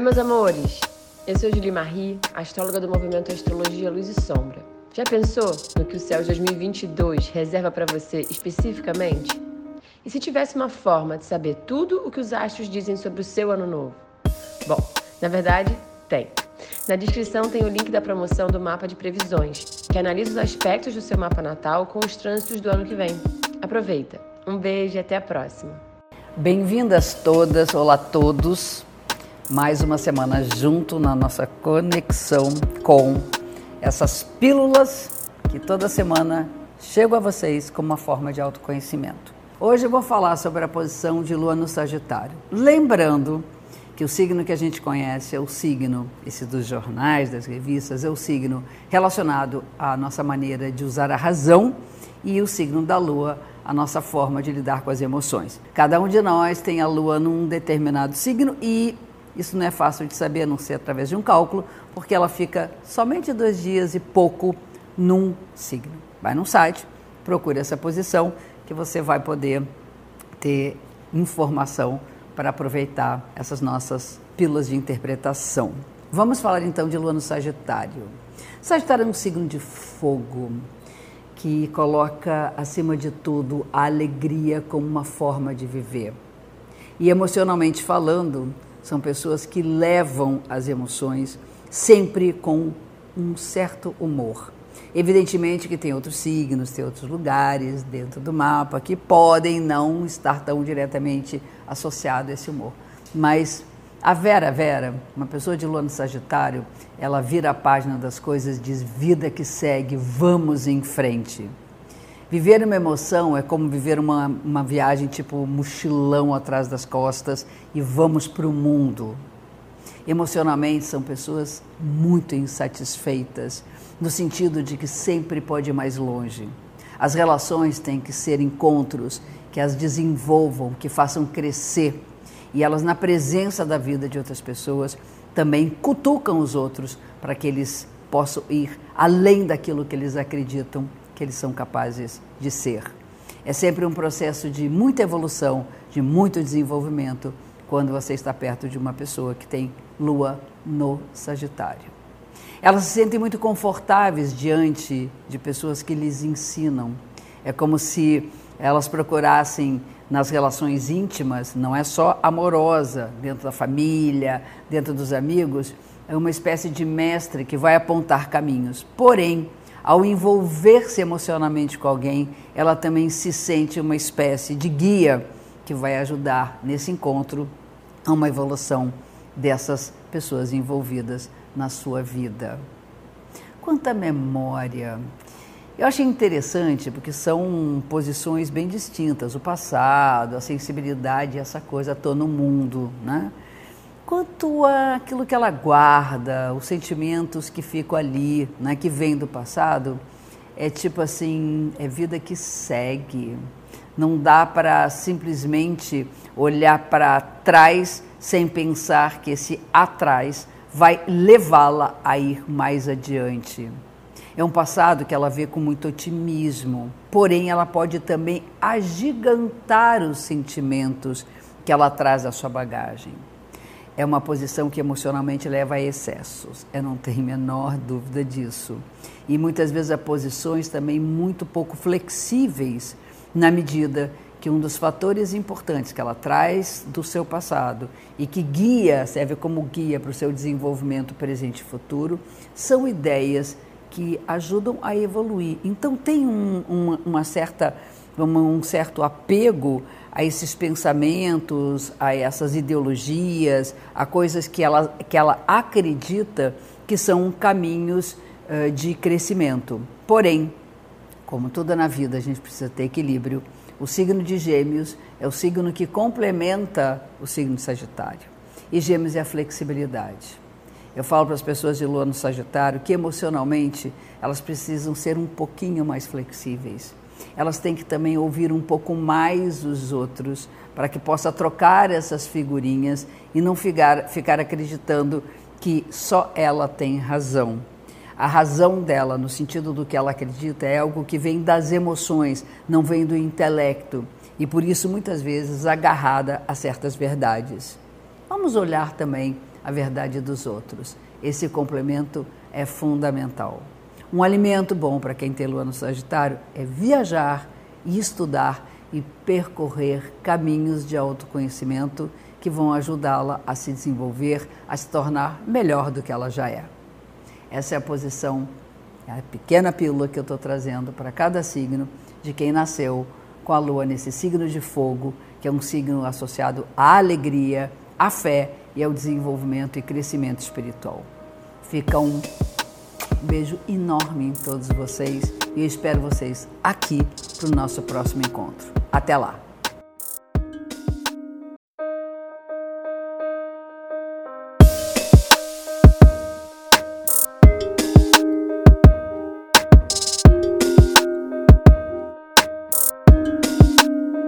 meus amores! Eu sou Julie Marie, astróloga do movimento Astrologia Luz e Sombra. Já pensou no que o céu de 2022 reserva para você especificamente? E se tivesse uma forma de saber tudo o que os astros dizem sobre o seu ano novo? Bom, na verdade, tem. Na descrição tem o link da promoção do mapa de previsões, que analisa os aspectos do seu mapa natal com os trânsitos do ano que vem. Aproveita! Um beijo e até a próxima! Bem-vindas todas, olá a todos mais uma semana junto na nossa conexão com essas pílulas que toda semana chegam a vocês como uma forma de autoconhecimento. Hoje eu vou falar sobre a posição de Lua no Sagitário. Lembrando que o signo que a gente conhece é o signo, esse dos jornais, das revistas, é o signo relacionado à nossa maneira de usar a razão e o signo da Lua, a nossa forma de lidar com as emoções. Cada um de nós tem a Lua num determinado signo e isso não é fácil de saber, a não ser através de um cálculo, porque ela fica somente dois dias e pouco num signo. Vai no site, procure essa posição, que você vai poder ter informação para aproveitar essas nossas pílulas de interpretação. Vamos falar então de Lua no Sagitário. Sagitário é um signo de fogo que coloca acima de tudo a alegria como uma forma de viver. E emocionalmente falando, são pessoas que levam as emoções sempre com um certo humor. Evidentemente que tem outros signos, tem outros lugares dentro do mapa que podem não estar tão diretamente associados a esse humor. Mas a Vera Vera, uma pessoa de lua Sagitário, ela vira a página das coisas, diz vida que segue, vamos em frente. Viver uma emoção é como viver uma, uma viagem tipo mochilão atrás das costas e vamos para o mundo. Emocionalmente são pessoas muito insatisfeitas, no sentido de que sempre pode ir mais longe. As relações têm que ser encontros que as desenvolvam, que façam crescer. E elas, na presença da vida de outras pessoas, também cutucam os outros para que eles possam ir além daquilo que eles acreditam que eles são capazes de ser. É sempre um processo de muita evolução, de muito desenvolvimento, quando você está perto de uma pessoa que tem lua no Sagitário. Elas se sentem muito confortáveis diante de pessoas que lhes ensinam. É como se elas procurassem nas relações íntimas, não é só amorosa, dentro da família, dentro dos amigos, é uma espécie de mestre que vai apontar caminhos. Porém, ao envolver-se emocionalmente com alguém, ela também se sente uma espécie de guia que vai ajudar nesse encontro a uma evolução dessas pessoas envolvidas na sua vida. Quanto à memória, eu achei interessante porque são posições bem distintas, o passado, a sensibilidade, essa coisa estou no mundo, né? Quanto àquilo que ela guarda, os sentimentos que ficam ali, né, que vêm do passado, é tipo assim, é vida que segue. Não dá para simplesmente olhar para trás sem pensar que esse atrás vai levá-la a ir mais adiante. É um passado que ela vê com muito otimismo, porém ela pode também agigantar os sentimentos que ela traz à sua bagagem é uma posição que emocionalmente leva a excessos. Eu não tenho a menor dúvida disso. E muitas vezes há posições também muito pouco flexíveis, na medida que um dos fatores importantes que ela traz do seu passado e que guia, serve como guia para o seu desenvolvimento presente e futuro, são ideias que ajudam a evoluir. Então tem um, uma, uma certa, um certo apego a esses pensamentos, a essas ideologias, a coisas que ela, que ela acredita que são caminhos uh, de crescimento. Porém, como toda na vida, a gente precisa ter equilíbrio. O signo de Gêmeos é o signo que complementa o signo de Sagitário. E Gêmeos é a flexibilidade. Eu falo para as pessoas de Lua no Sagitário que emocionalmente elas precisam ser um pouquinho mais flexíveis elas têm que também ouvir um pouco mais os outros, para que possa trocar essas figurinhas e não ficar, ficar acreditando que só ela tem razão. A razão dela, no sentido do que ela acredita, é algo que vem das emoções, não vem do intelecto, e por isso muitas vezes agarrada a certas verdades. Vamos olhar também a verdade dos outros. Esse complemento é fundamental. Um alimento bom para quem tem lua no Sagitário é viajar e estudar e percorrer caminhos de autoconhecimento que vão ajudá-la a se desenvolver, a se tornar melhor do que ela já é. Essa é a posição, a pequena pílula que eu estou trazendo para cada signo de quem nasceu com a lua nesse signo de fogo, que é um signo associado à alegria, à fé e ao desenvolvimento e crescimento espiritual. Fica um beijo enorme em todos vocês e espero vocês aqui para o nosso próximo encontro. Até lá!